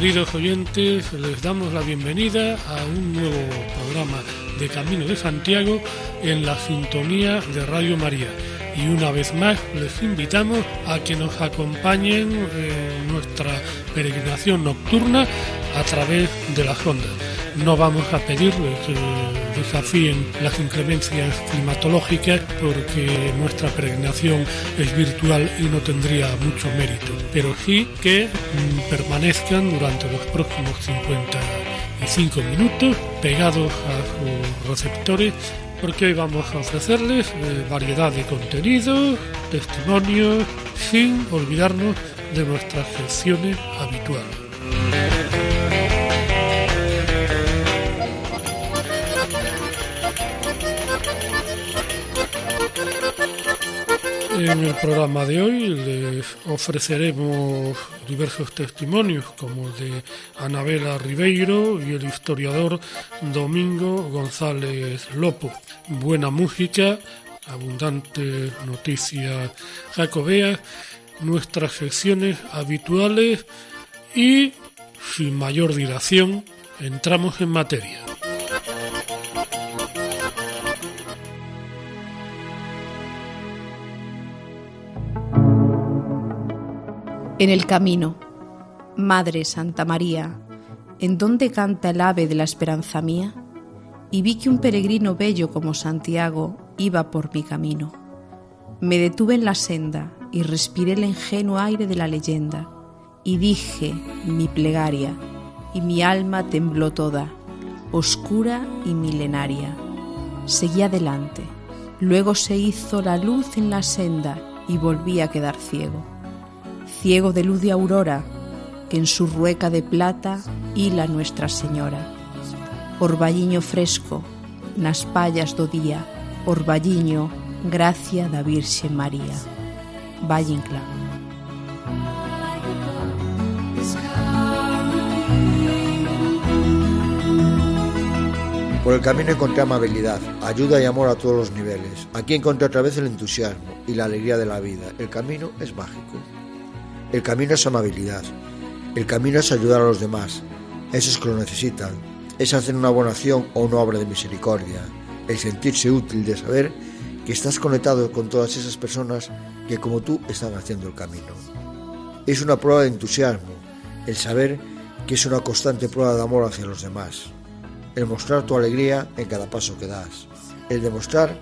Queridos oyentes, les damos la bienvenida a un nuevo programa de Camino de Santiago en la sintonía de Radio María. Y una vez más les invitamos a que nos acompañen en nuestra peregrinación nocturna a través de las ondas. No vamos a pedirles que desafíen las inclemencias climatológicas porque nuestra peregrinación es virtual y no tendría mucho mérito, pero sí que mm, permanezcan durante los próximos 55 minutos pegados a sus receptores porque hoy vamos a ofrecerles eh, variedad de contenidos, testimonios, sin olvidarnos de nuestras secciones habituales. En el programa de hoy les ofreceremos diversos testimonios como el de Anabela Ribeiro y el historiador Domingo González Lopo. Buena música, abundante noticias jacobeas, nuestras secciones habituales y, sin mayor dilación, entramos en materia. En el camino, Madre Santa María, ¿en dónde canta el ave de la esperanza mía? Y vi que un peregrino bello como Santiago iba por mi camino. Me detuve en la senda y respiré el ingenuo aire de la leyenda, y dije mi plegaria, y mi alma tembló toda, oscura y milenaria. Seguí adelante, luego se hizo la luz en la senda y volví a quedar ciego ciego de luz de aurora, que en su rueca de plata hila Nuestra Señora. Orballiño fresco, nas pallas do día, orballiño, gracia da Virxe María. Valle Inclán. Por el camino encontré amabilidad, ayuda y amor a todos los niveles. Aquí encontré otra vez el entusiasmo y la alegría de la vida. El camino es mágico. El camino es amabilidad. El camino es ayudar a los demás, esos que lo necesitan. Es hacer una buena acción o una obra de misericordia. El sentirse útil de saber que estás conectado con todas esas personas que como tú están haciendo el camino. Es una prueba de entusiasmo, el saber que es una constante prueba de amor hacia los demás. El mostrar tu alegría en cada paso que das. El demostrar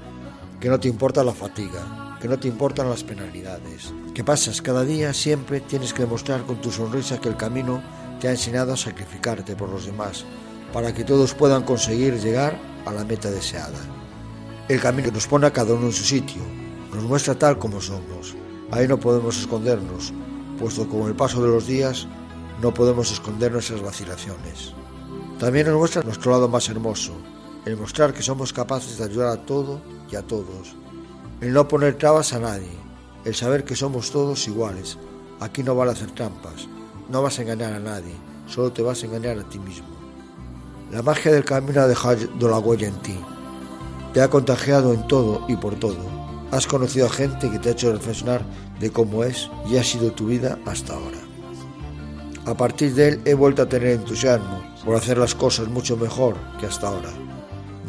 que no te importa la fatiga, que no te importan las penalidades, que pasas cada día siempre tienes que demostrar con tu sonrisa que el camino te ha enseñado a sacrificarte por los demás, para que todos puedan conseguir llegar a la meta deseada. El camino nos pone a cada uno en su sitio, nos muestra tal como somos. Ahí no podemos escondernos, puesto que con el paso de los días no podemos esconder nuestras vacilaciones. También nos muestra nuestro lado más hermoso, el mostrar que somos capaces de ayudar a todo y a todos, el no poner trabas a nadie, el saber que somos todos iguales. Aquí no vale hacer trampas, no vas a engañar a nadie, solo te vas a engañar a ti mismo. La magia del camino ha dejado la huella en ti, te ha contagiado en todo y por todo. Has conocido a gente que te ha hecho reflexionar de cómo es y ha sido tu vida hasta ahora. A partir de él he vuelto a tener entusiasmo por hacer las cosas mucho mejor que hasta ahora,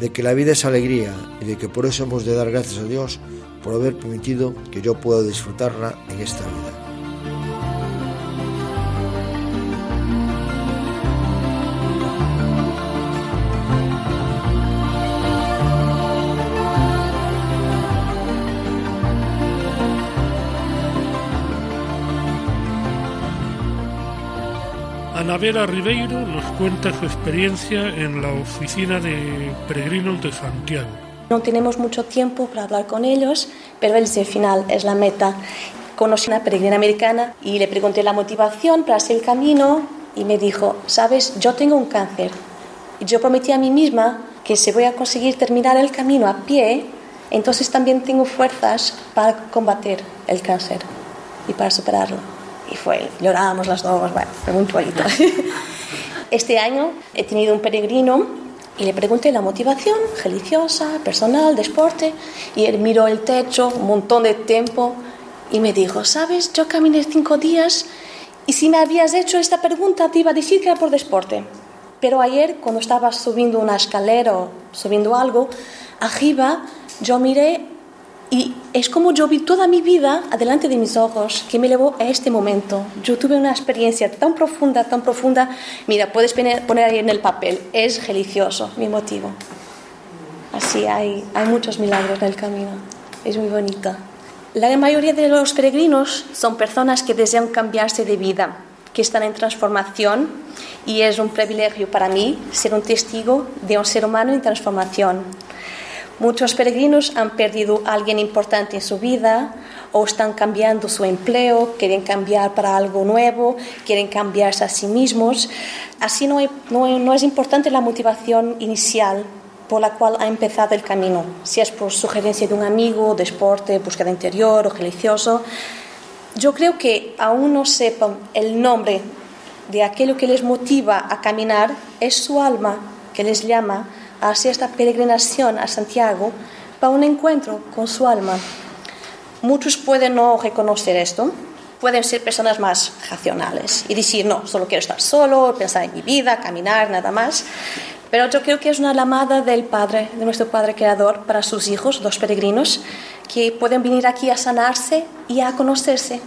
de que la vida es alegría y de que por eso hemos de dar gracias a Dios por haber permitido que yo pueda disfrutarla en esta vida. Anabela Ribeiro nos cuenta su experiencia en la oficina de peregrinos de Santiago. No tenemos mucho tiempo para hablar con ellos, pero el final es la meta. Conocí a una peregrina americana y le pregunté la motivación para hacer el camino y me dijo, sabes, yo tengo un cáncer, Y yo prometí a mí misma que si voy a conseguir terminar el camino a pie, entonces también tengo fuerzas para combatir el cáncer y para superarlo. Y fue, llorábamos las dos, bueno, fue muy bonito. Este año he tenido un peregrino y le pregunté la motivación religiosa, personal, de deporte, y él miró el techo un montón de tiempo y me dijo, sabes, yo caminé cinco días y si me habías hecho esta pregunta te iba a decir que era por deporte. Pero ayer, cuando estaba subiendo una escalera o subiendo algo, arriba yo miré y es como yo vi toda mi vida adelante de mis ojos que me llevó a este momento. Yo tuve una experiencia tan profunda, tan profunda. Mira, puedes poner ahí en el papel, es religioso mi motivo. Así hay, hay muchos milagros en el camino. Es muy bonito. La mayoría de los peregrinos son personas que desean cambiarse de vida, que están en transformación y es un privilegio para mí ser un testigo de un ser humano en transformación. Muchos peregrinos han perdido a alguien importante en su vida o están cambiando su empleo, quieren cambiar para algo nuevo, quieren cambiarse a sí mismos. Así no, es importante la motivación inicial por la cual ha empezado el camino, si es por sugerencia de un amigo, de deporte, búsqueda interior o religioso. Yo creo que aún no sepan el nombre de aquello que les motiva a caminar, es su alma que les llama hacia esta peregrinación a Santiago para un encuentro con su alma. Muchos pueden no reconocer esto, pueden ser personas más racionales y decir, no, solo quiero estar solo, pensar en mi vida, caminar, nada más. Pero yo creo que es una llamada del Padre, de nuestro Padre Creador, para sus hijos, los peregrinos, que pueden venir aquí a sanarse y a conocerse.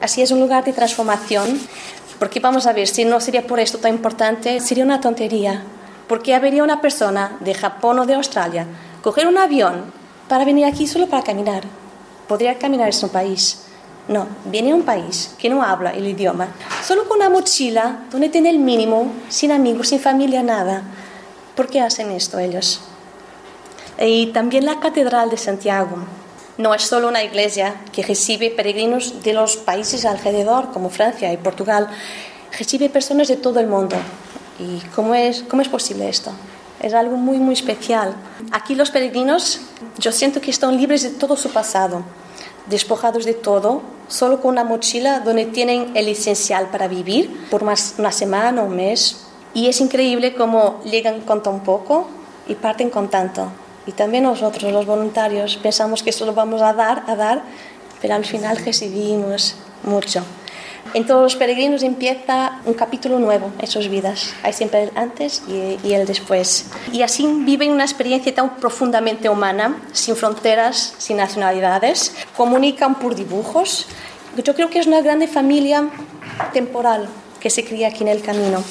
Así es un lugar de transformación, porque vamos a ver, si no sería por esto tan importante, sería una tontería ¿Por qué habría una persona de Japón o de Australia coger un avión para venir aquí solo para caminar? Podría caminar en su país. No, viene a un país que no habla el idioma, solo con una mochila donde tiene el mínimo, sin amigos, sin familia, nada. ¿Por qué hacen esto ellos? Y también la Catedral de Santiago. No es solo una iglesia que recibe peregrinos de los países alrededor, como Francia y Portugal, recibe personas de todo el mundo. ¿Y cómo es, cómo es posible esto? Es algo muy, muy especial. Aquí los peregrinos, yo siento que están libres de todo su pasado, despojados de todo, solo con una mochila donde tienen el esencial para vivir por más una semana o un mes. Y es increíble cómo llegan con tan poco y parten con tanto. Y también nosotros, los voluntarios, pensamos que solo vamos a dar, a dar, pero al final recibimos mucho. En todos los peregrinos empieza un capítulo nuevo en sus vidas. Hay siempre el antes y, el después. Y así viven una experiencia tan profundamente humana, sin fronteras, sin nacionalidades. Comunican por dibujos. Yo creo que es una grande familia temporal que se cría aquí en el camino.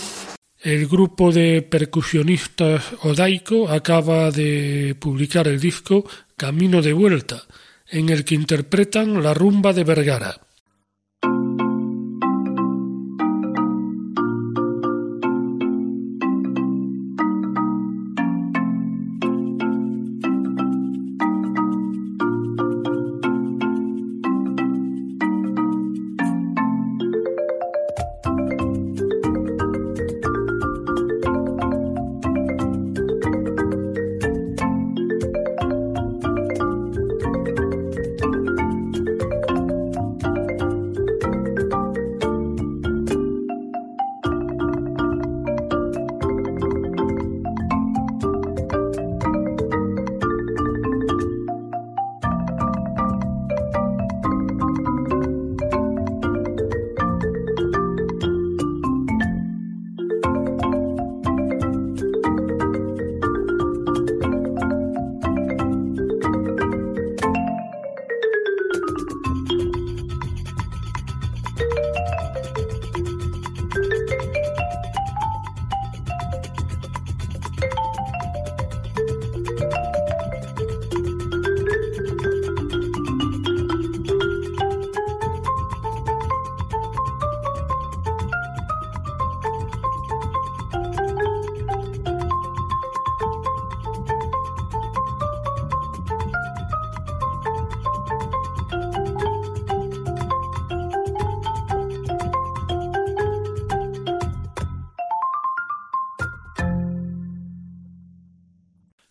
El grupo de percusionistas Odaiko acaba de publicar el disco Camino de Vuelta, en el que interpretan la rumba de Vergara.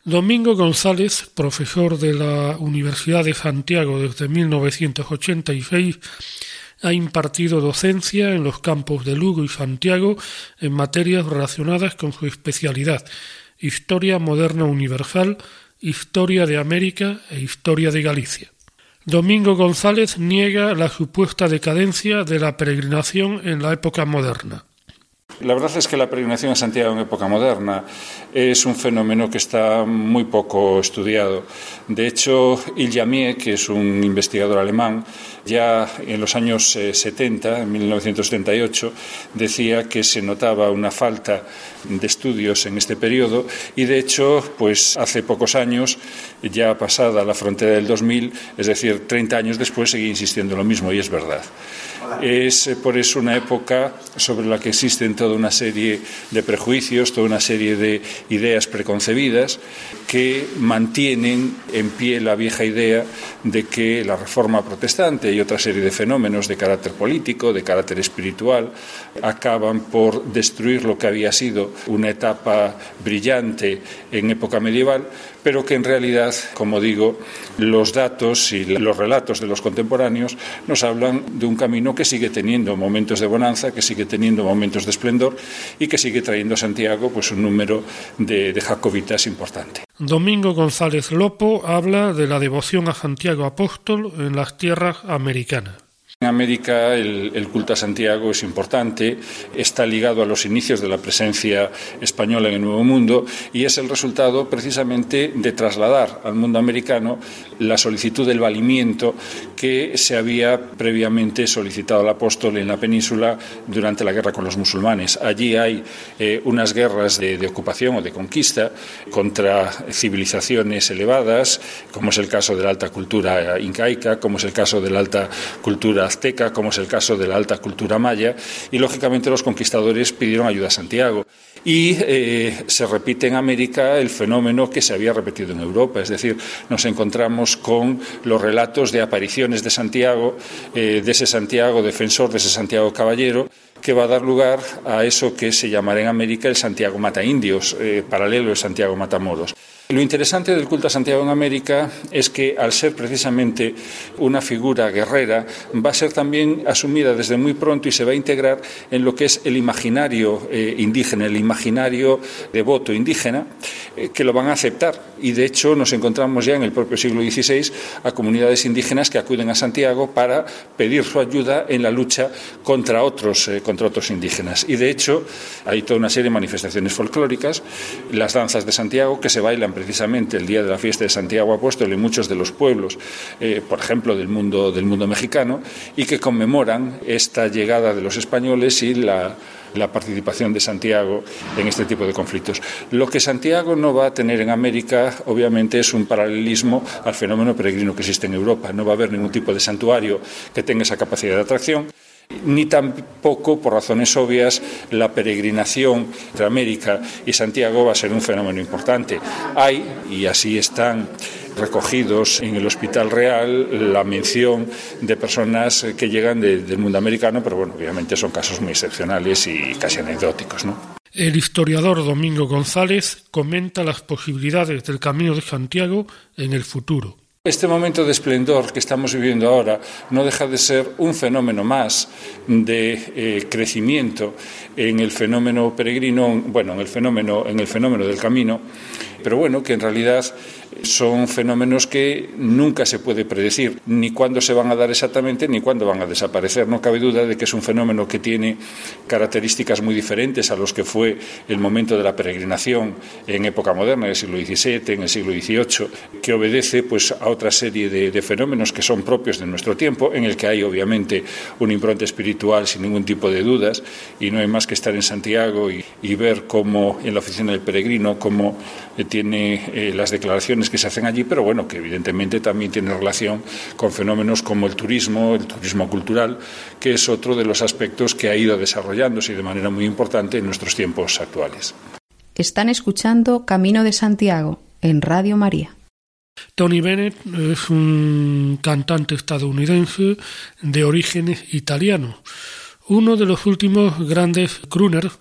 Domingo González, profesor de la Universidad de Santiago desde 1986, ha impartido docencia en los campos de Lugo y Santiago en materias relacionadas con su especialidad, Historia Moderna Universal, Historia de América e Historia de Galicia. Domingo González niega la supuesta decadencia de la peregrinación en la época moderna. La verdad es que la peregrinación a Santiago en época moderna es un fenómeno que está muy poco estudiado. De hecho, Iljamie, que es un investigador alemán, ya en los años 70, eh, en 1978, decía que se notaba una falta de estudios en este periodo y, de hecho, pues hace pocos años, ya pasada la frontera del 2000, es decir, 30 años después, seguía insistiendo lo mismo y es verdad. Es eh, por eso una época sobre la que existen toda una serie de prejuicios, toda una serie de ideas preconcebidas que mantienen en pie la vieja idea de que la reforma protestante y otra serie de fenómenos de carácter político, de carácter espiritual, acaban por destruir lo que había sido una etapa brillante en época medieval, pero que en realidad, como digo, los datos y los relatos de los contemporáneos nos hablan de un camino que sigue teniendo momentos de bonanza, que sigue teniendo momentos de esplendor y que sigue trayendo a Santiago pues un número de, de jacobitas importante. Domingo González Lopo habla de la devoción a Santiago Apóstol en las tierras americanas. En América el, culto a Santiago es importante, está ligado a los inicios de la presencia española en el Nuevo Mundo y es el resultado precisamente de trasladar al mundo americano la solicitud del valimiento que se había previamente solicitado al apóstol en la península durante la guerra con los musulmanes. Allí hay eh, unas guerras de, de ocupación o de conquista contra civilizaciones elevadas, como es el caso de la alta cultura incaica, como es el caso de la alta cultura azteca, como es el caso de la alta cultura maya, y lógicamente los conquistadores pidieron ayuda a Santiago. Y eh, se repite en América el fenómeno que se había repetido en Europa, es decir, nos encontramos con los relatos de apariciones de Santiago, eh, de ese Santiago defensor, de ese Santiago caballero, que va a dar lugar a eso que se llamará en América el Santiago Mata Indios, eh, paralelo al Santiago Matamoros. Lo interesante del culto a Santiago en América es que, al ser precisamente una figura guerrera, va a ser también asumida desde muy pronto y se va a integrar en lo que es el imaginario eh, indígena, el imaginario devoto indígena, eh, que lo van a aceptar. Y, de hecho, nos encontramos ya en el propio siglo XVI a comunidades indígenas que acuden a Santiago para pedir su ayuda en la lucha contra otros, eh, contra otros indígenas. Y, de hecho, hay toda una serie de manifestaciones folclóricas, las danzas de Santiago, que se bailan precisamente el día de la fiesta de Santiago Apóstol en muchos de los pueblos, eh, por ejemplo, del mundo, del mundo mexicano, y que conmemoran esta llegada de los españoles y la, la participación de Santiago en este tipo de conflictos. Lo que Santiago no va a tener en América, obviamente, es un paralelismo al fenómeno peregrino que existe en Europa. No va a haber ningún tipo de santuario que tenga esa capacidad de atracción ni tampoco, por razones obvias, la peregrinación entre América y Santiago va a ser un fenómeno importante. Hay, y así están recogidos en el Hospital Real la mención de personas que llegan del mundo americano, pero bueno, obviamente son casos muy excepcionales y casi anecdóticos. El historiador Domingo González comenta las posibilidades del Camino de Santiago en el futuro. Este momento de esplendor que estamos viviendo ahora no deja de ser un fenómeno más de eh, crecimiento en el fenómeno peregrino, bueno, en el fenómeno, en el fenómeno del camino, pero bueno, que en realidad son fenómenos que nunca se puede predecir ni cuándo se van a dar exactamente ni cuándo van a desaparecer. No cabe duda de que es un fenómeno que tiene características muy diferentes a los que fue el momento de la peregrinación en época moderna, en el siglo XVII, en el siglo XVIII, que obedece pues, a otra serie de, fenómenos que son propios de nuestro tiempo, en el que hay obviamente un impronte espiritual sin ningún tipo de dudas y no hay más que estar en Santiago y, ver cómo en la oficina del peregrino, cómo tiene eh, las declaraciones que se hacen allí, pero bueno, que evidentemente también tiene relación con fenómenos como el turismo, el turismo cultural, que es otro de los aspectos que ha ido desarrollándose de manera muy importante en nuestros tiempos actuales. Están escuchando Camino de Santiago en Radio María. Tony Bennett es un cantante estadounidense de orígenes italianos, uno de los últimos grandes crooners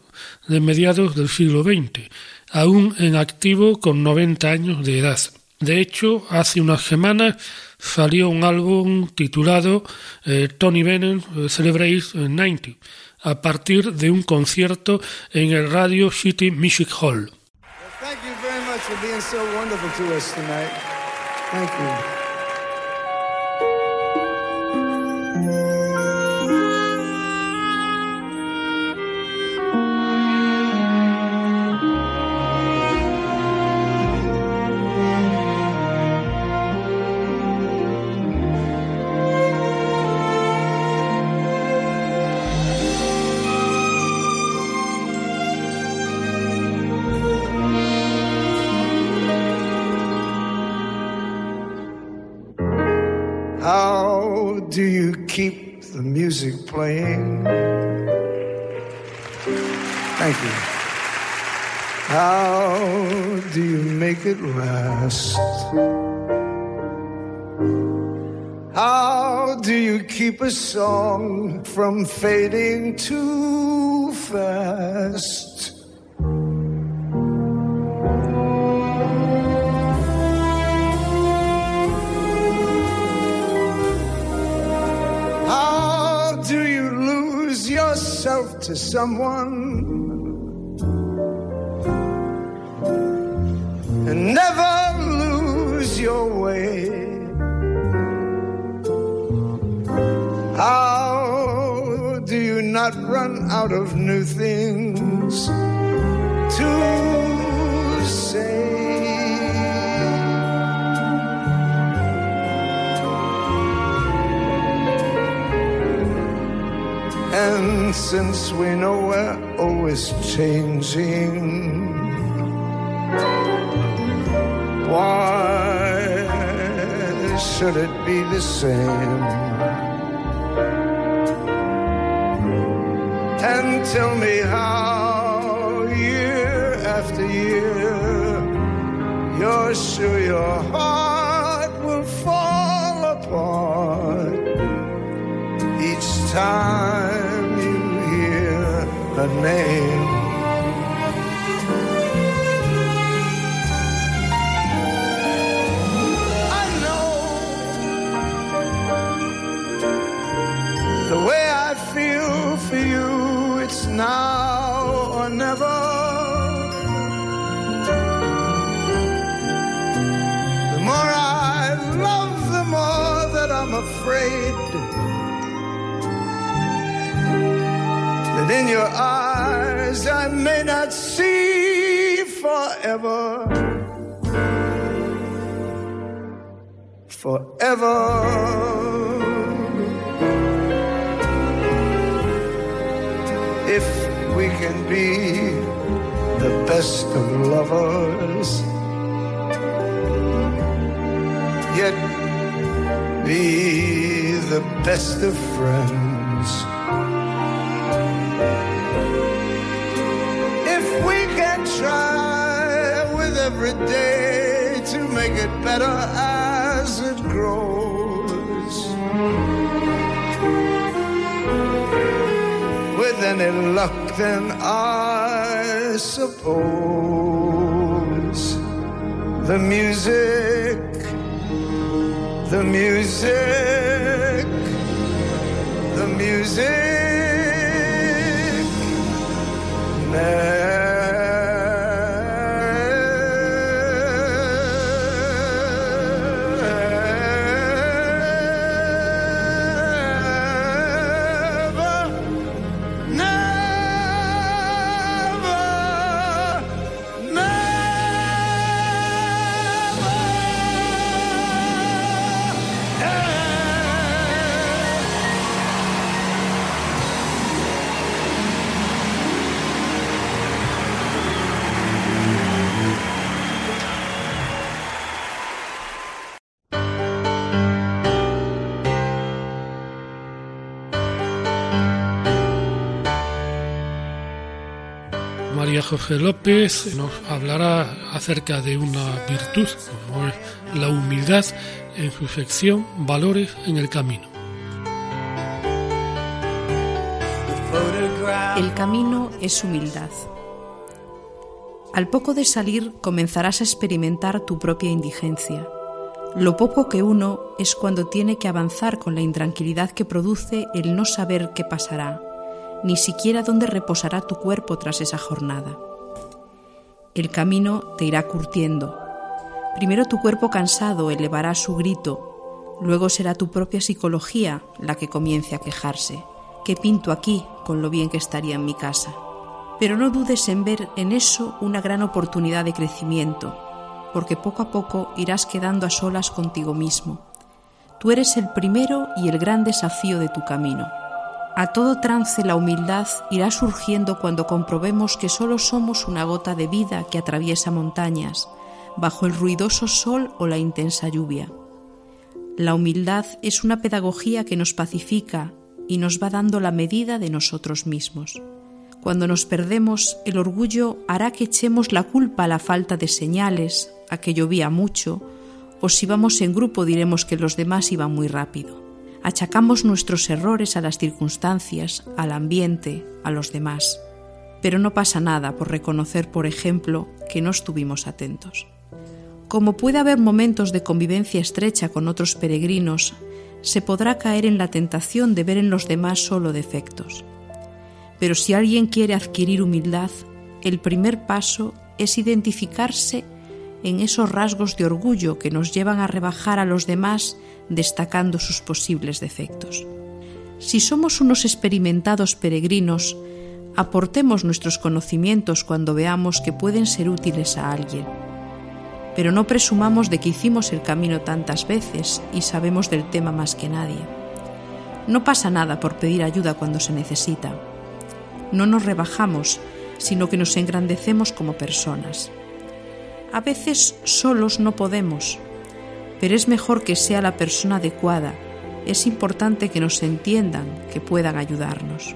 de mediados del siglo XX aún en activo con 90 años de edad. De hecho, hace unas semanas salió un álbum titulado eh, Tony Bennett Celebrates 90, a partir de un concierto en el Radio City Music Hall. music playing. Thank you. How do you make it last? How do you keep a song from fading too fast? To someone and never lose your way. How do you not run out of new things to say? Since we know we're always changing, why should it be the same? And tell me how, year after year, you're sure your heart will fall apart each time her name. I know the way I feel for you, it's now in your eyes, I may not see forever. Forever. If we can be the best of lovers, yet be the best of friends. Day to make it better as it grows. With any luck, then I suppose the music, the music, the music. Never José López nos hablará acerca de una virtud como es la humildad en su sección Valores en el Camino. El camino es humildad. Al poco de salir comenzarás a experimentar tu propia indigencia. Lo poco que uno es cuando tiene que avanzar con la intranquilidad que produce el no saber qué pasará, ni siquiera dónde reposará tu cuerpo tras esa jornada. El camino te irá curtiendo. Primero tu cuerpo cansado elevará su grito, luego será tu propia psicología la que comience a quejarse. ¿Qué pinto aquí con lo bien que estaría en mi casa? Pero no dudes en ver en eso una gran oportunidad de crecimiento, porque poco a poco irás quedando a solas contigo mismo. Tú eres el primero y el gran desafío de tu camino. A todo trance la humildad irá surgiendo cuando comprobemos que solo somos una gota de vida que atraviesa montañas, bajo el ruidoso sol o la intensa lluvia. La humildad es una pedagogía que nos pacifica y nos va dando la medida de nosotros mismos. Cuando nos perdemos, el orgullo hará que echemos la culpa a la falta de señales, a que llovía mucho, o si vamos en grupo diremos que los demás iban muy rápido. Achacamos nuestros errores a las circunstancias, al ambiente, a los demás. Pero no pasa nada por reconocer, por ejemplo, que no estuvimos atentos. Como puede haber momentos de convivencia estrecha con otros peregrinos, se podrá caer en la tentación de ver en los demás solo defectos. Pero si alguien quiere adquirir humildad, el primer paso es identificarse en esos rasgos de orgullo que nos llevan a rebajar a los demás destacando sus posibles defectos. Si somos unos experimentados peregrinos, aportemos nuestros conocimientos cuando veamos que pueden ser útiles a alguien. Pero no presumamos de que hicimos el camino tantas veces y sabemos del tema más que nadie. No pasa nada por pedir ayuda cuando se necesita. No nos rebajamos, sino que nos engrandecemos como personas. A veces solos no podemos, pero es mejor que sea la persona adecuada. Es importante que nos entiendan, que puedan ayudarnos.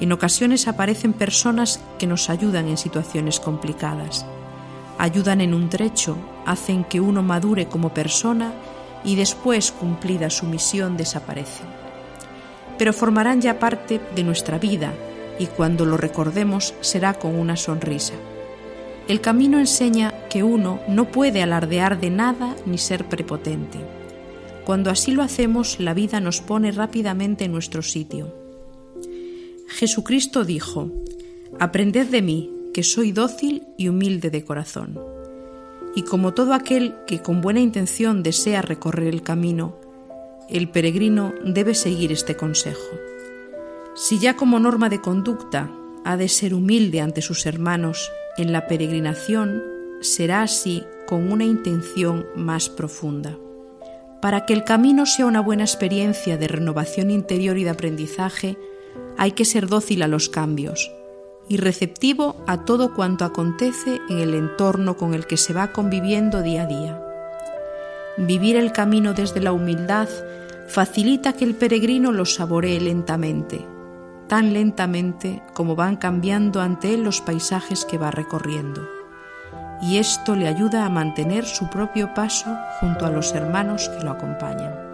En ocasiones aparecen personas que nos ayudan en situaciones complicadas. Ayudan en un trecho, hacen que uno madure como persona y después, cumplida su misión, desaparecen. Pero formarán ya parte de nuestra vida y cuando lo recordemos será con una sonrisa. El camino enseña que uno no puede alardear de nada ni ser prepotente. Cuando así lo hacemos, la vida nos pone rápidamente en nuestro sitio. Jesucristo dijo, Aprended de mí, que soy dócil y humilde de corazón. Y como todo aquel que con buena intención desea recorrer el camino, el peregrino debe seguir este consejo. Si ya como norma de conducta ha de ser humilde ante sus hermanos, en la peregrinación será así con una intención más profunda. Para que el camino sea una buena experiencia de renovación interior y de aprendizaje, hay que ser dócil a los cambios y receptivo a todo cuanto acontece en el entorno con el que se va conviviendo día a día. Vivir el camino desde la humildad facilita que el peregrino lo saboree lentamente, tan lentamente como van cambiando ante él los paisajes que va recorriendo. Y esto le ayuda a mantener su propio paso junto a los hermanos que lo acompañan.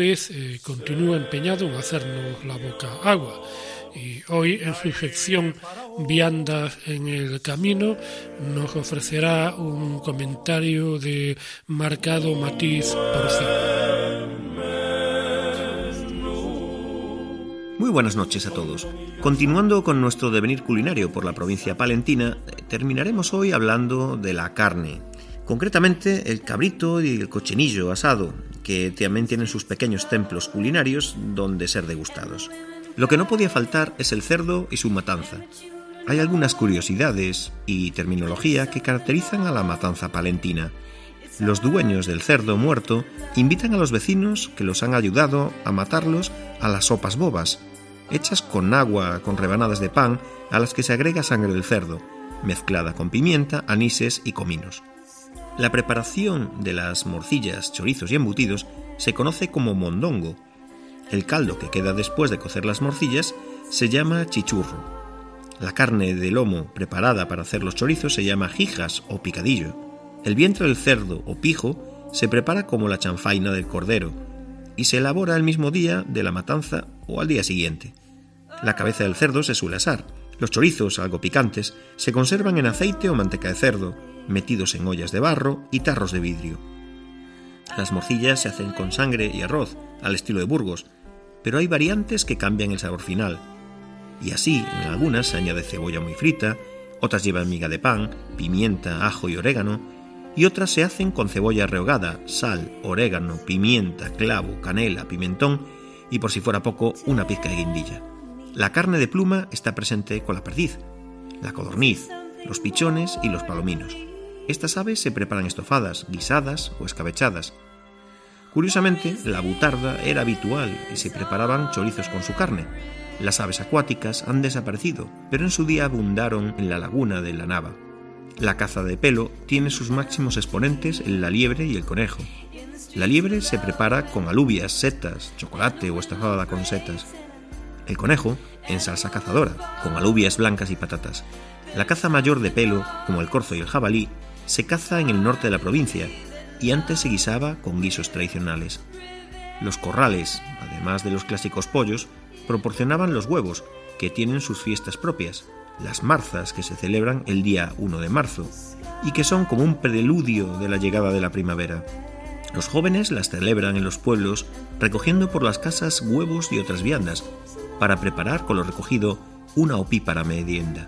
Vez eh, continúa empeñado en hacernos la boca agua y hoy en su sección viandas en el camino, nos ofrecerá un comentario de marcado matiz porcino. Muy buenas noches a todos. Continuando con nuestro devenir culinario por la provincia palentina, terminaremos hoy hablando de la carne. Concretamente el cabrito y el cochinillo asado, que también tienen sus pequeños templos culinarios donde ser degustados. Lo que no podía faltar es el cerdo y su matanza. Hay algunas curiosidades y terminología que caracterizan a la matanza palentina. Los dueños del cerdo muerto invitan a los vecinos que los han ayudado a matarlos a las sopas bobas, hechas con agua con rebanadas de pan a las que se agrega sangre del cerdo, mezclada con pimienta, anises y cominos. La preparación de las morcillas, chorizos y embutidos se conoce como mondongo. El caldo que queda después de cocer las morcillas se llama chichurro. La carne de lomo preparada para hacer los chorizos se llama jijas o picadillo. El vientre del cerdo o pijo se prepara como la chanfaina del cordero y se elabora el mismo día de la matanza o al día siguiente. La cabeza del cerdo se suele asar. Los chorizos, algo picantes, se conservan en aceite o manteca de cerdo, metidos en ollas de barro y tarros de vidrio. Las morcillas se hacen con sangre y arroz, al estilo de Burgos, pero hay variantes que cambian el sabor final y así en algunas se añade cebolla muy frita, otras llevan miga de pan, pimienta, ajo y orégano, y otras se hacen con cebolla rehogada, sal, orégano, pimienta, clavo, canela, pimentón y por si fuera poco, una pizca de guindilla. La carne de pluma está presente con la perdiz, la codorniz, los pichones y los palominos. Estas aves se preparan estofadas, guisadas o escabechadas. Curiosamente, la butarda era habitual y se preparaban chorizos con su carne, las aves acuáticas han desaparecido, pero en su día abundaron en la laguna de la Nava. La caza de pelo tiene sus máximos exponentes en la liebre y el conejo. La liebre se prepara con alubias, setas, chocolate o estafada con setas. El conejo en salsa cazadora, con alubias blancas y patatas. La caza mayor de pelo, como el corzo y el jabalí, se caza en el norte de la provincia y antes se guisaba con guisos tradicionales. Los corrales, además de los clásicos pollos, proporcionaban los huevos, que tienen sus fiestas propias, las marzas que se celebran el día 1 de marzo, y que son como un preludio de la llegada de la primavera. Los jóvenes las celebran en los pueblos recogiendo por las casas huevos y otras viandas, para preparar con lo recogido una opípara merienda.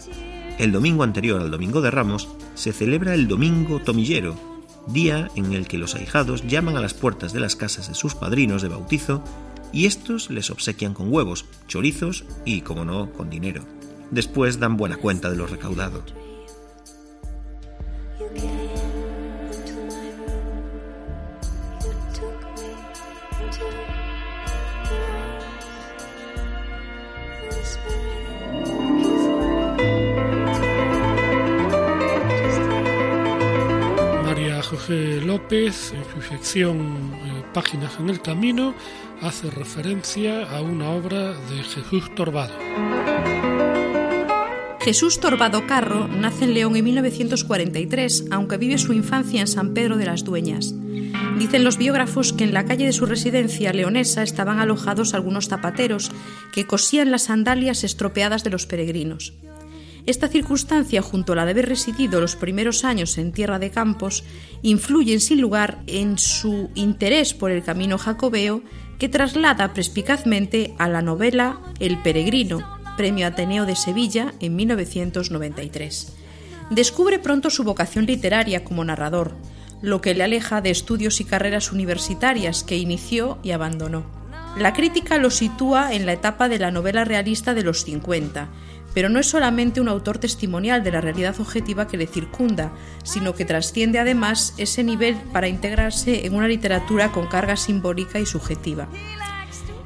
El domingo anterior al Domingo de Ramos se celebra el Domingo Tomillero, día en el que los ahijados llaman a las puertas de las casas de sus padrinos de bautizo y estos les obsequian con huevos, chorizos y, como no, con dinero. Después dan buena cuenta de lo recaudado. José López, en su sección eh, Páginas en el Camino, hace referencia a una obra de Jesús Torbado. Jesús Torbado Carro nace en León en 1943, aunque vive su infancia en San Pedro de las Dueñas. Dicen los biógrafos que en la calle de su residencia leonesa estaban alojados algunos zapateros que cosían las sandalias estropeadas de los peregrinos. Esta circunstancia, junto a la de haber residido los primeros años en tierra de campos, influyen sin lugar en su interés por el camino jacobeo que traslada perspicazmente a la novela El peregrino, Premio Ateneo de Sevilla en 1993. Descubre pronto su vocación literaria como narrador, lo que le aleja de estudios y carreras universitarias que inició y abandonó. La crítica lo sitúa en la etapa de la novela realista de los 50, pero no es solamente un autor testimonial de la realidad objetiva que le circunda, sino que trasciende además ese nivel para integrarse en una literatura con carga simbólica y subjetiva.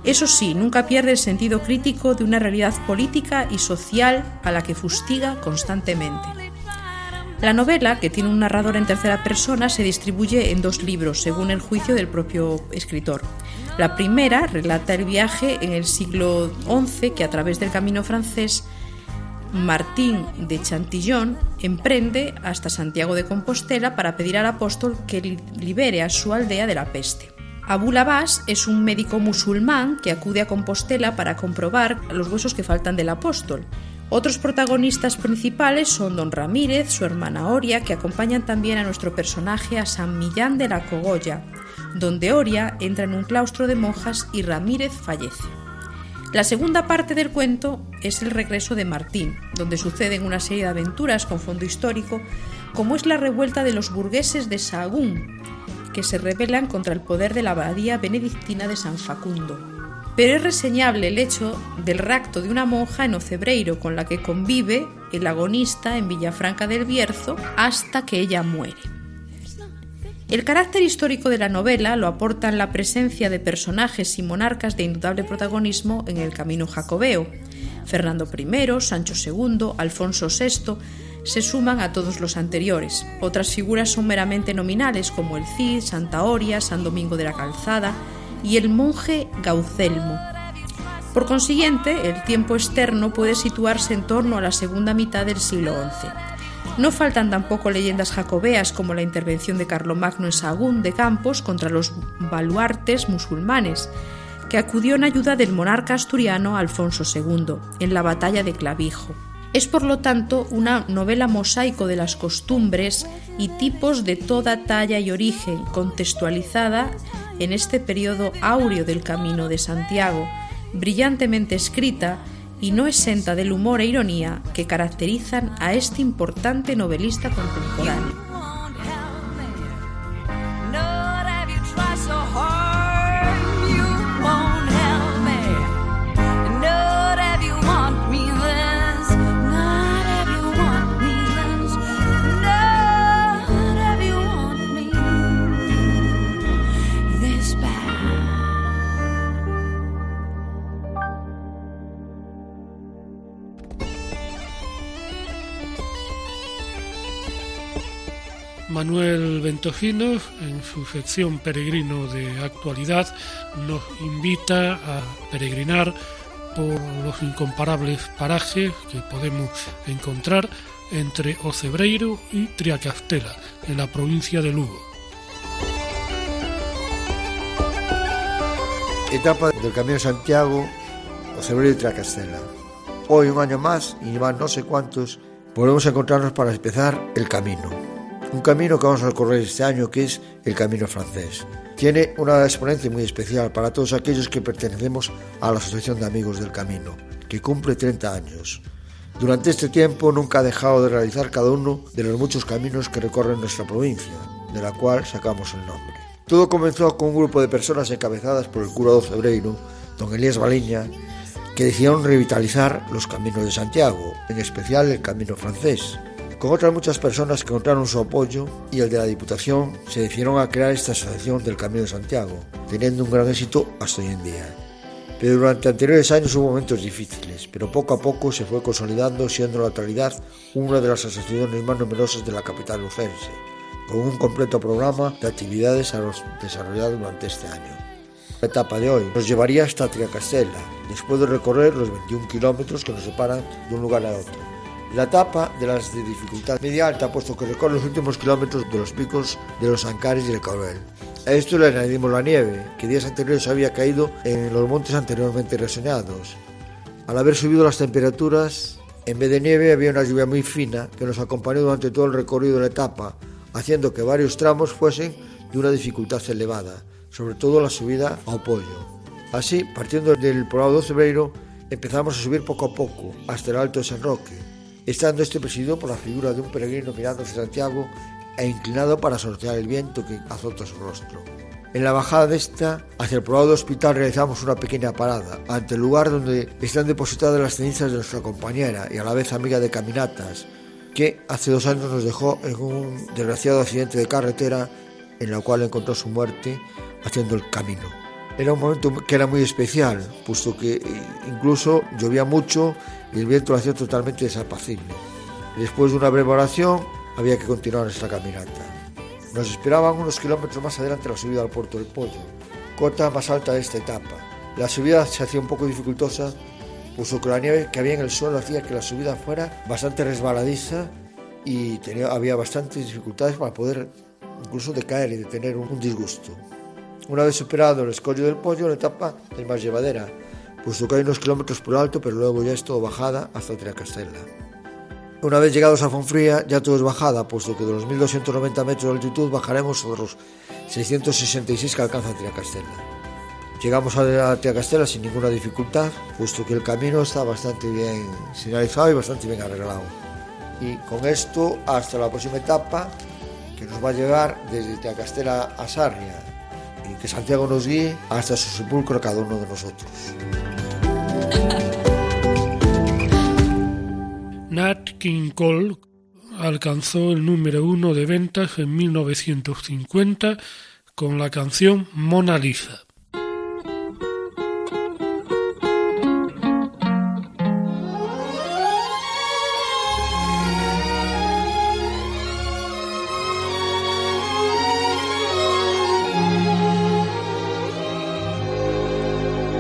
Eso sí, nunca pierde el sentido crítico de una realidad política y social a la que fustiga constantemente. La novela, que tiene un narrador en tercera persona, se distribuye en dos libros, según el juicio del propio escritor. La primera relata el viaje en el siglo XI que a través del camino francés Martín de Chantillón emprende hasta Santiago de Compostela para pedir al apóstol que libere a su aldea de la peste. Abu Labás es un médico musulmán que acude a Compostela para comprobar los huesos que faltan del apóstol. Otros protagonistas principales son Don Ramírez, su hermana Oria, que acompañan también a nuestro personaje a San Millán de la Cogolla, donde Oria entra en un claustro de monjas y Ramírez fallece. La segunda parte del cuento es el regreso de Martín, donde suceden una serie de aventuras con fondo histórico, como es la revuelta de los burgueses de Sahagún, que se rebelan contra el poder de la abadía benedictina de San Facundo pero es reseñable el hecho del rapto de una monja en Ocebreiro con la que convive el agonista en Villafranca del Bierzo hasta que ella muere. El carácter histórico de la novela lo aportan la presencia de personajes y monarcas de indudable protagonismo en el camino jacobeo. Fernando I, Sancho II, Alfonso VI se suman a todos los anteriores. Otras figuras son meramente nominales como el Cid, Santa Oria, San Domingo de la Calzada, y el monje Gaucelmo. Por consiguiente, el tiempo externo puede situarse en torno a la segunda mitad del siglo XI. No faltan tampoco leyendas jacobeas como la intervención de Carlomagno en Sahagún de Campos contra los baluartes musulmanes, que acudió en ayuda del monarca asturiano Alfonso II en la batalla de Clavijo. Es por lo tanto una novela mosaico de las costumbres y tipos de toda talla y origen, contextualizada en este periodo áureo del Camino de Santiago, brillantemente escrita y no exenta del humor e ironía que caracterizan a este importante novelista contemporáneo. Manuel Ventojinos, en su sección Peregrino de Actualidad, nos invita a peregrinar por los incomparables parajes que podemos encontrar entre Ocebreiro y Triacastela, en la provincia de Lugo. Etapa del Camino Santiago, Ocebreiro y Triacastela. Hoy, un año más, y van no sé cuántos, volvemos a encontrarnos para empezar el camino. Un camino que vamos a recorrer este año que es el Camino Francés. Tiene una exponencia muy especial para todos aquellos que pertenecemos a la Asociación de Amigos del Camino, que cumple 30 años. Durante este tiempo nunca ha dejado de realizar cada uno de los muchos caminos que recorren nuestra provincia, de la cual sacamos el nombre. Todo comenzó con un grupo de personas encabezadas por el cura de Cebreiro, don Elías Baliña, que decidieron revitalizar los caminos de Santiago, en especial el camino francés, con otras muchas personas que encontraron su apoyo y el de la Diputación, se decidieron a crear esta asociación del Camino de Santiago, teniendo un gran éxito hasta hoy en día. Pero durante anteriores años hubo momentos difíciles, pero poco a poco se fue consolidando, siendo la actualidad una de las asociaciones más numerosas de la capital lucense, con un completo programa de actividades a los durante este año. La etapa de hoy nos llevaría hasta Triacastela, después de recorrer los 21 kilómetros que nos separan de un lugar a otro la etapa de las de dificultad media alta, puesto que recorre los últimos kilómetros de los picos de los Ancares y el Caurel. A esto le añadimos la nieve, que días anteriores había caído en los montes anteriormente reseñados. Al haber subido las temperaturas, en vez de nieve había una lluvia muy fina que nos acompañó durante todo el recorrido de la etapa, haciendo que varios tramos fuesen de una dificultad elevada, sobre todo la subida a Opollo. Así, partiendo del poblado de Cebreiro, empezamos a subir poco a poco hasta el Alto de San Roque, estando este presidido por la figura de un peregrino mirando hacia Santiago e inclinado para sortear el viento que azota su rostro. En la bajada de esta, hacia el poblado hospital, realizamos una pequeña parada ante el lugar donde están depositadas las cenizas de nuestra compañera y a la vez amiga de caminatas, que hace dos años nos dejó en un desgraciado accidente de carretera en la cual encontró su muerte haciendo el camino. Era un momento que era muy especial, puesto que incluso llovía mucho y el viento lo hacía totalmente desapacible. Después de una breve oración, había que continuar nuestra caminata. Nos esperaban unos kilómetros más adelante la subida al puerto del Pollo, cota más alta de esta etapa. La subida se hacía un poco dificultosa, puesto que la nieve que había en el suelo hacía que la subida fuera bastante resbaladiza y tenía, había bastantes dificultades para poder incluso decaer y de tener un disgusto. Una vez superado el escollo del pollo, la etapa es más llevadera, puesto que hay unos kilómetros por alto, pero luego ya es todo bajada hasta Triacastela. Una vez llegados a Fonfría, ya todo es bajada, puesto que de los 1290 metros de altitud bajaremos sobre los 666 que alcanza Triacastela. Llegamos a Triacastela sin ninguna dificultad, puesto que el camino está bastante bien señalizado y bastante bien arreglado. Y con esto, hasta la próxima etapa, que nos va a llevar desde Triacastela a Sarria, y que Santiago nos guíe hasta su sepulcro cada uno de nosotros. Nat King Cole alcanzó el número uno de ventas en 1950 con la canción Mona Lisa.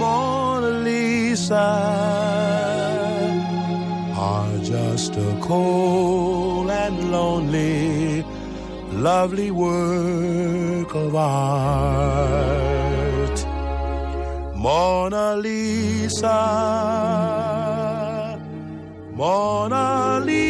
Mona Lisa? Are just a cold and lonely, lovely work of art. Mona Lisa. Mona Lisa.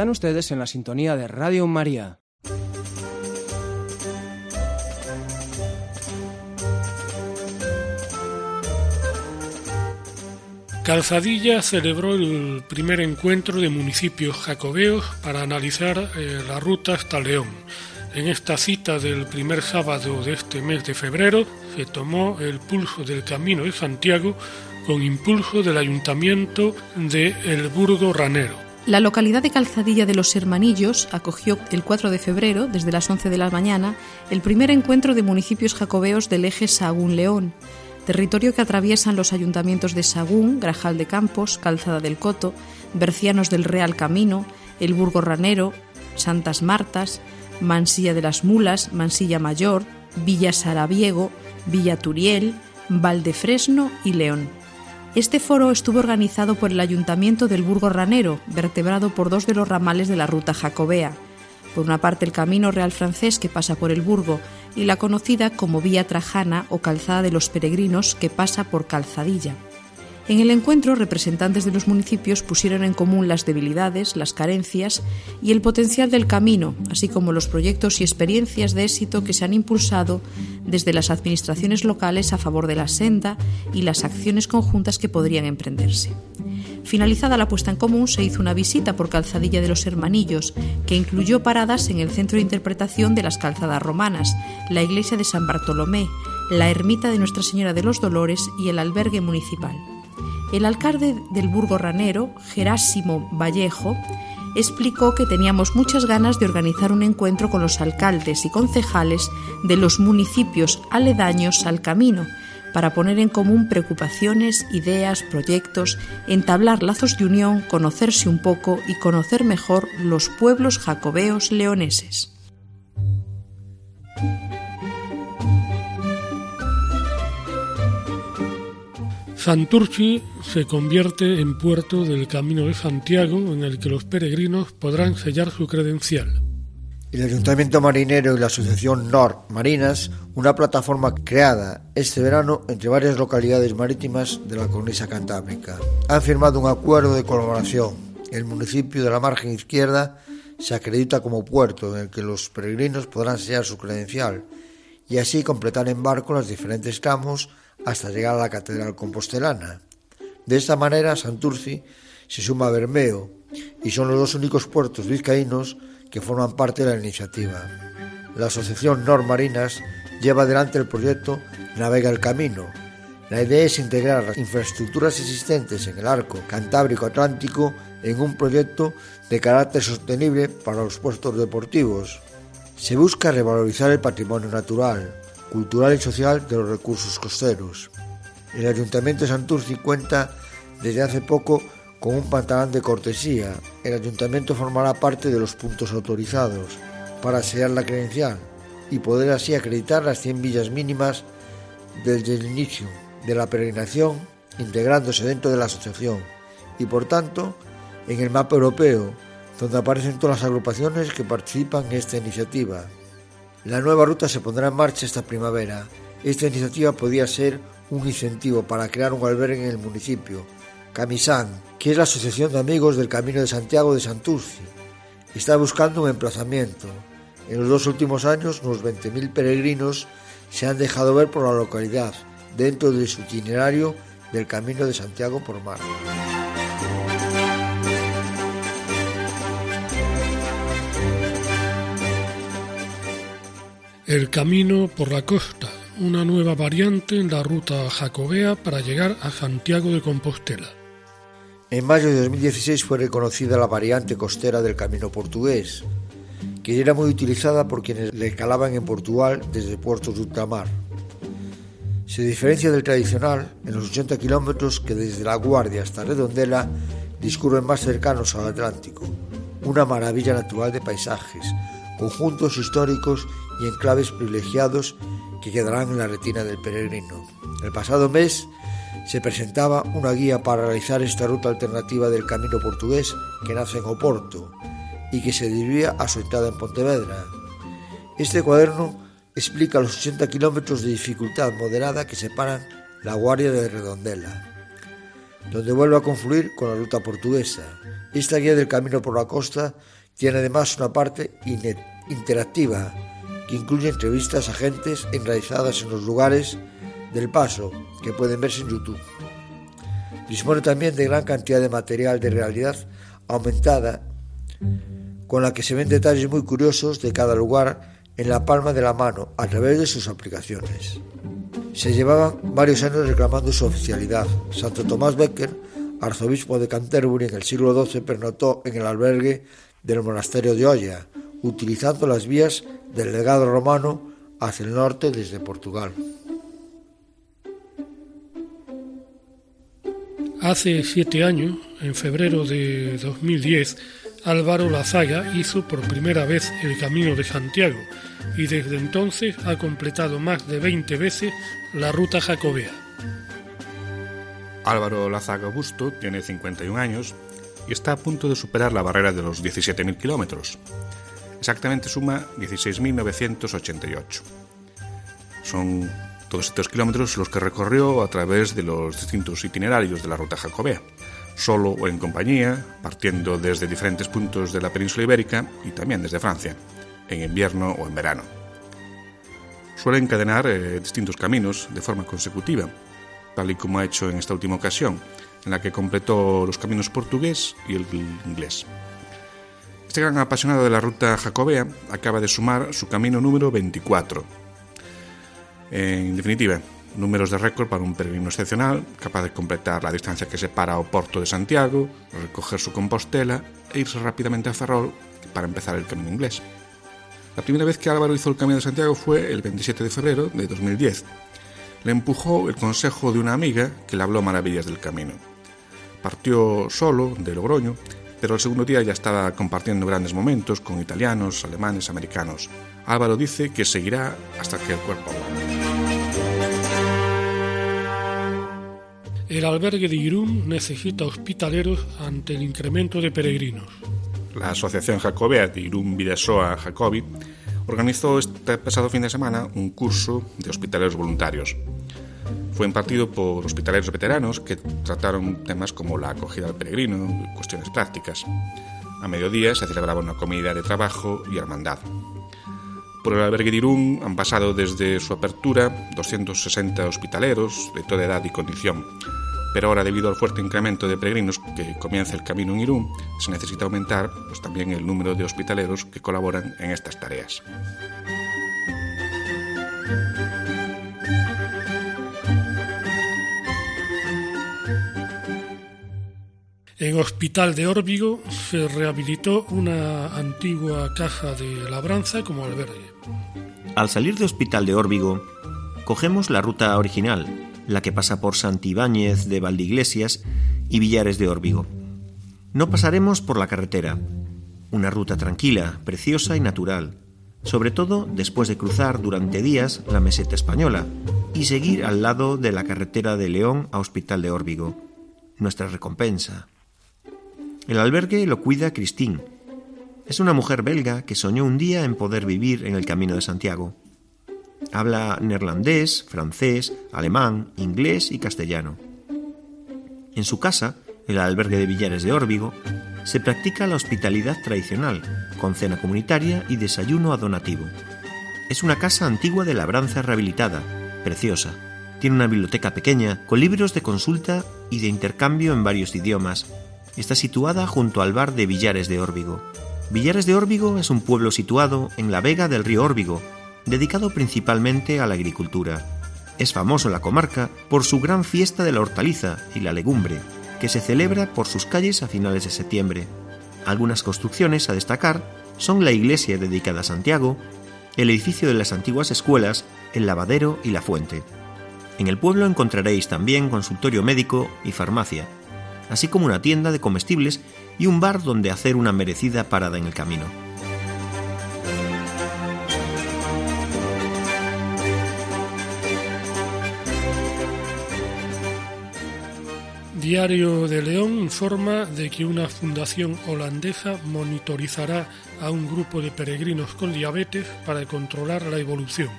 Están ustedes en la sintonía de Radio María. Calzadilla celebró el primer encuentro de municipios jacobeos para analizar eh, la ruta hasta León. En esta cita del primer sábado de este mes de febrero se tomó el pulso del Camino de Santiago con impulso del Ayuntamiento de El Burgo Ranero. La localidad de Calzadilla de los Hermanillos acogió el 4 de febrero, desde las 11 de la mañana, el primer encuentro de municipios jacobeos del eje Sagún-León, territorio que atraviesan los ayuntamientos de Sagún, Grajal de Campos, Calzada del Coto, Bercianos del Real Camino, El Burgo Ranero, Santas Martas, Mansilla de las Mulas, Mansilla Mayor, Villa Sarabiego, Villa Turiel, Valdefresno y León. Este foro estuvo organizado por el Ayuntamiento del Burgo Ranero, vertebrado por dos de los ramales de la ruta jacobea. Por una parte el camino real francés que pasa por el Burgo y la conocida como Vía Trajana o Calzada de los Peregrinos que pasa por Calzadilla. En el encuentro, representantes de los municipios pusieron en común las debilidades, las carencias y el potencial del camino, así como los proyectos y experiencias de éxito que se han impulsado desde las administraciones locales a favor de la senda y las acciones conjuntas que podrían emprenderse. Finalizada la puesta en común, se hizo una visita por Calzadilla de los Hermanillos, que incluyó paradas en el centro de interpretación de las calzadas romanas, la iglesia de San Bartolomé, la ermita de Nuestra Señora de los Dolores y el albergue municipal. El alcalde del Burgo Ranero, Gerásimo Vallejo, explicó que teníamos muchas ganas de organizar un encuentro con los alcaldes y concejales de los municipios aledaños al camino, para poner en común preocupaciones, ideas, proyectos, entablar lazos de unión, conocerse un poco y conocer mejor los pueblos jacobeos leoneses. Santurci se convierte en puerto del Camino de Santiago en el que los peregrinos podrán sellar su credencial. El Ayuntamiento Marinero y la Asociación Nord Marinas, una plataforma creada este verano entre varias localidades marítimas de la cornisa cantábrica, han firmado un acuerdo de colaboración. El municipio de la margen izquierda se acredita como puerto en el que los peregrinos podrán sellar su credencial y así completar en barco los diferentes tramos hasta llegar a la Catedral Compostelana. De esta manera, Santurci se suma a Bermeo y son los dos únicos puertos vizcaínos que forman parte de la iniciativa. La Asociación Marinas lleva adelante el proyecto Navega el Camino. La idea es integrar las infraestructuras existentes en el arco Cantábrico Atlántico en un proyecto de carácter sostenible para los puestos deportivos. Se busca revalorizar el patrimonio natural, cultural y social de los recursos costeros. El Ayuntamiento de Santurci cuenta desde hace poco con un pantalón de cortesía. El ayuntamiento formará parte de los puntos autorizados para sellar la credencial y poder así acreditar las 100 villas mínimas desde el inicio de la peregrinación, integrándose dentro de la asociación y por tanto en el mapa europeo, donde aparecen todas las agrupaciones que participan en esta iniciativa. La nueva ruta se pondrá en marcha esta primavera. Esta iniciativa podría ser un incentivo para crear un albergue en el municipio, Camisán, que es la Asociación de Amigos del Camino de Santiago de Santurci. Está buscando un emplazamiento. En los dos últimos años, unos 20.000 peregrinos se han dejado ver por la localidad, dentro de su itinerario del Camino de Santiago por mar. El camino por la costa, una nueva variante en la ruta jacobea para llegar a Santiago de Compostela. En mayo de 2016 fue reconocida la variante costera del camino portugués, que era muy utilizada por quienes le escalaban en Portugal desde puertos de ultramar. Se diferencia del tradicional en los 80 kilómetros que desde La Guardia hasta Redondela discurren más cercanos al Atlántico, una maravilla natural de paisajes, conjuntos históricos y enclaves privilegiados que quedarán en la retina del peregrino. El pasado mes se presentaba una guía para realizar esta ruta alternativa del camino portugués que nace en Oporto y que se dirigía a su entrada en Pontevedra. Este cuaderno explica los 80 kilómetros de dificultad moderada que separan la Guardia de Redondela, donde vuelve a confluir con la ruta portuguesa. Esta guía del camino por la costa tiene además una parte interactiva que incluye entrevistas a agentes realizadas en los lugares del paso que pueden verse en YouTube. Dispone también de gran cantidad de material de realidad aumentada con la que se ven detalles muy curiosos de cada lugar en la palma de la mano a través de sus aplicaciones. Se llevaban varios años reclamando su oficialidad. Santo Tomás Becker, arzobispo de Canterbury en el siglo XII, pernotó en el albergue del monasterio de Oya, utilizando las vías del legado romano hacia el norte desde Portugal. Hace siete años, en febrero de 2010, Álvaro Lazaga hizo por primera vez el Camino de Santiago y desde entonces ha completado más de 20 veces la ruta jacobea. Álvaro Lazaga Busto tiene 51 años y está a punto de superar la barrera de los 17.000 kilómetros. Exactamente suma 16.988. Son todos estos kilómetros los que recorrió a través de los distintos itinerarios de la ruta jacobea, solo o en compañía, partiendo desde diferentes puntos de la península ibérica y también desde Francia, en invierno o en verano. Suele encadenar eh, distintos caminos de forma consecutiva, tal y como ha hecho en esta última ocasión, en la que completó los caminos portugués y el inglés. Este gran apasionado de la ruta jacobea acaba de sumar su camino número 24. En definitiva, números de récord para un peregrino excepcional, capaz de completar la distancia que separa o Porto de Santiago, recoger su Compostela e irse rápidamente a Ferrol para empezar el camino inglés. La primera vez que Álvaro hizo el Camino de Santiago fue el 27 de febrero de 2010. Le empujó el consejo de una amiga que le habló maravillas del camino. Partió solo de Logroño, pero el segundo día ya estaba compartiendo grandes momentos con italianos, alemanes, americanos. Álvaro dice que seguirá hasta que el cuerpo. El albergue de Irún necesita hospitaleros ante el incremento de peregrinos. La Asociación Jacobea de Irún Videsoa Jacobi organizó este pasado fin de semana un curso de hospitaleros voluntarios. Fue impartido por hospitaleros veteranos que trataron temas como la acogida al peregrino cuestiones prácticas. A mediodía se celebraba una comida de trabajo y hermandad. Por el albergue de Irún han pasado desde su apertura 260 hospitaleros de toda edad y condición, pero ahora debido al fuerte incremento de peregrinos que comienza el camino en Irún, se necesita aumentar pues, también el número de hospitaleros que colaboran en estas tareas. En Hospital de Órbigo se rehabilitó una antigua casa de labranza como albergue. Al salir de Hospital de Órbigo, cogemos la ruta original, la que pasa por Santibáñez de Valdeiglesias y Villares de Órbigo. No pasaremos por la carretera, una ruta tranquila, preciosa y natural, sobre todo después de cruzar durante días la meseta española y seguir al lado de la carretera de León a Hospital de Órbigo. Nuestra recompensa. El albergue lo cuida Christine. Es una mujer belga que soñó un día en poder vivir en el Camino de Santiago. Habla neerlandés, francés, alemán, inglés y castellano. En su casa, el albergue de Villares de Órbigo, se practica la hospitalidad tradicional, con cena comunitaria y desayuno a donativo. Es una casa antigua de labranza rehabilitada, preciosa. Tiene una biblioteca pequeña, con libros de consulta y de intercambio en varios idiomas, está situada junto al bar de Villares de Órbigo. Villares de Órbigo es un pueblo situado en la vega del río Órbigo, dedicado principalmente a la agricultura. Es famoso la comarca por su gran fiesta de la hortaliza y la legumbre, que se celebra por sus calles a finales de septiembre. Algunas construcciones a destacar son la iglesia dedicada a Santiago, el edificio de las antiguas escuelas, el lavadero y la fuente. En el pueblo encontraréis también consultorio médico y farmacia, así como una tienda de comestibles y un bar donde hacer una merecida parada en el camino. Diario de León informa de que una fundación holandesa monitorizará a un grupo de peregrinos con diabetes para controlar la evolución.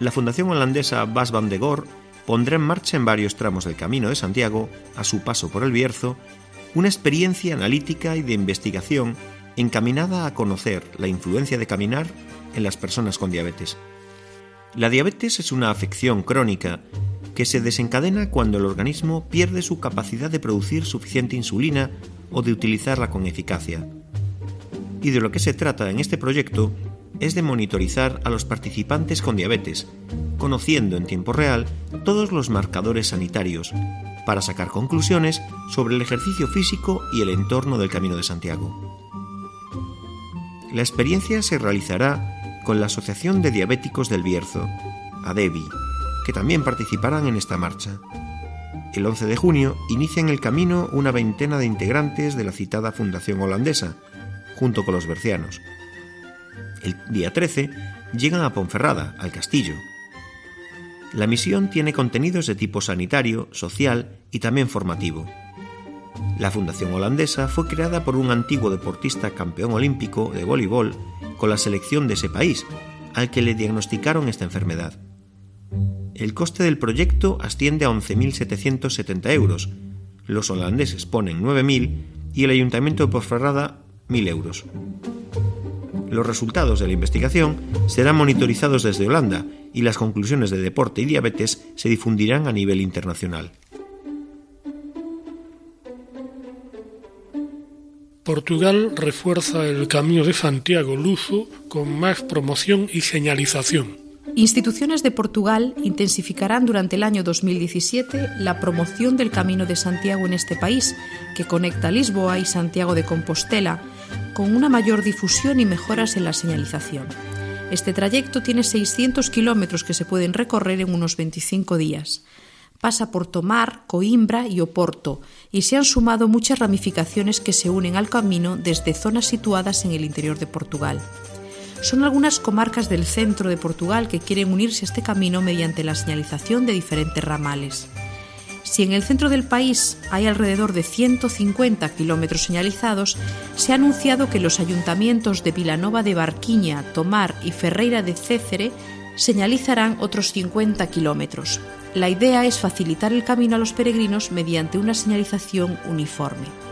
La fundación holandesa Bas van de Goor pondrá en marcha en varios tramos del Camino de Santiago, a su paso por el Bierzo, una experiencia analítica y de investigación encaminada a conocer la influencia de caminar en las personas con diabetes. La diabetes es una afección crónica que se desencadena cuando el organismo pierde su capacidad de producir suficiente insulina o de utilizarla con eficacia. Y de lo que se trata en este proyecto es de monitorizar a los participantes con diabetes, conociendo en tiempo real todos los marcadores sanitarios, para sacar conclusiones sobre el ejercicio físico y el entorno del Camino de Santiago. La experiencia se realizará con la Asociación de Diabéticos del Bierzo, ADEBI, que también participarán en esta marcha. El 11 de junio inician el camino una veintena de integrantes de la citada Fundación Holandesa, junto con los bercianos. El día 13 llegan a Ponferrada, al castillo. La misión tiene contenidos de tipo sanitario, social y también formativo. La Fundación Holandesa fue creada por un antiguo deportista campeón olímpico de voleibol con la selección de ese país, al que le diagnosticaron esta enfermedad. El coste del proyecto asciende a 11.770 euros. Los holandeses ponen 9.000 y el Ayuntamiento de Ponferrada 1.000 euros. Los resultados de la investigación serán monitorizados desde Holanda y las conclusiones de deporte y diabetes se difundirán a nivel internacional. Portugal refuerza el Camino de Santiago Luso con más promoción y señalización. Instituciones de Portugal intensificarán durante el año 2017 la promoción del Camino de Santiago en este país, que conecta Lisboa y Santiago de Compostela, con una mayor difusión y mejoras en la señalización. Este trayecto tiene 600 kilómetros que se pueden recorrer en unos 25 días pasa por Tomar, Coimbra y Oporto, y se han sumado muchas ramificaciones que se unen al camino desde zonas situadas en el interior de Portugal. Son algunas comarcas del centro de Portugal que quieren unirse a este camino mediante la señalización de diferentes ramales. Si en el centro del país hay alrededor de 150 kilómetros señalizados, se ha anunciado que los ayuntamientos de Vilanova de Barquiña, Tomar y Ferreira de Cécere señalizarán otros 50 kilómetros. La idea es facilitar el camino a los peregrinos mediante una señalización uniforme.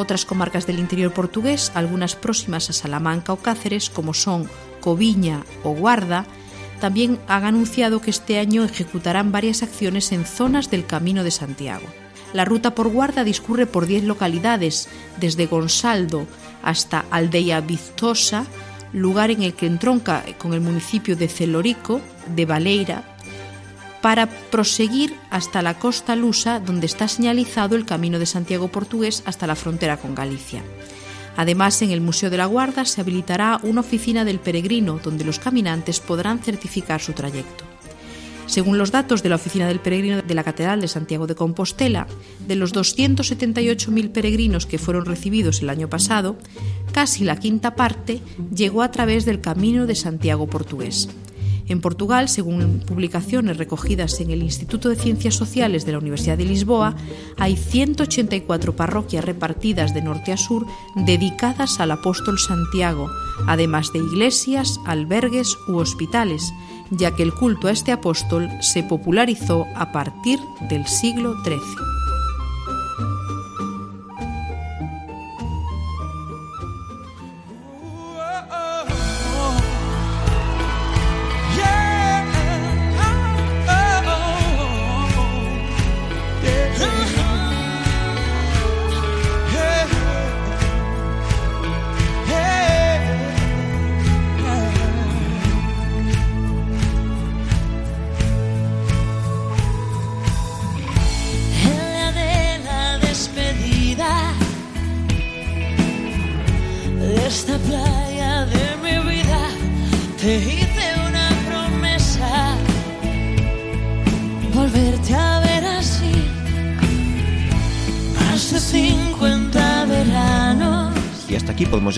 Otras comarcas del interior portugués, algunas próximas a Salamanca o Cáceres, como son Coviña o Guarda, también han anunciado que este año ejecutarán varias acciones en zonas del Camino de Santiago. La ruta por Guarda discurre por 10 localidades, desde Gonsaldo hasta Aldeia Vistosa, lugar en el que entronca con el municipio de Celorico, de Valeira, para proseguir hasta la costa lusa donde está señalizado el camino de Santiago portugués hasta la frontera con Galicia. Además, en el Museo de la Guarda se habilitará una oficina del peregrino donde los caminantes podrán certificar su trayecto. Según los datos de la Oficina del Peregrino de la Catedral de Santiago de Compostela, de los 278.000 peregrinos que fueron recibidos el año pasado, casi la quinta parte llegó a través del Camino de Santiago portugués. En Portugal, según publicaciones recogidas en el Instituto de Ciencias Sociales de la Universidad de Lisboa, hay 184 parroquias repartidas de norte a sur dedicadas al apóstol Santiago, además de iglesias, albergues u hospitales, ya que el culto a este apóstol se popularizó a partir del siglo XIII.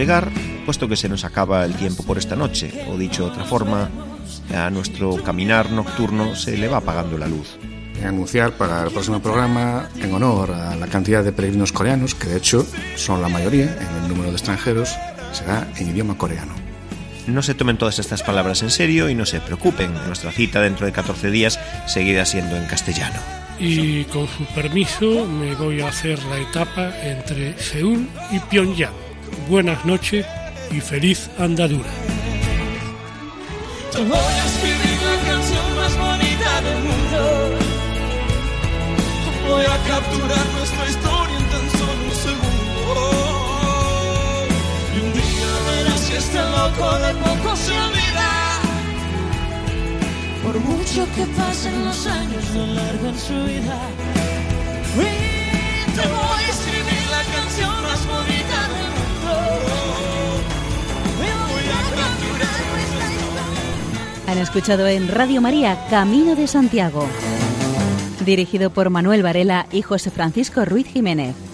Llegar, puesto que se nos acaba el tiempo por esta noche, o dicho de otra forma, a nuestro caminar nocturno se le va apagando la luz. Anunciar para el próximo programa, en honor a la cantidad de peregrinos coreanos, que de hecho son la mayoría en el número de extranjeros, será en idioma coreano. No se tomen todas estas palabras en serio y no se preocupen, nuestra cita dentro de 14 días seguirá siendo en castellano. Y con su permiso me voy a hacer la etapa entre Seúl y Pyongyang buenas noches y feliz andadura. Te voy a escribir la canción más bonita del mundo. Voy a capturar nuestra este loco de poco se olvida. Por mucho que pasen los años, no largan su vida. Y te voy a escribir la canción más bonita del mundo. Han escuchado en Radio María Camino de Santiago, dirigido por Manuel Varela y José Francisco Ruiz Jiménez.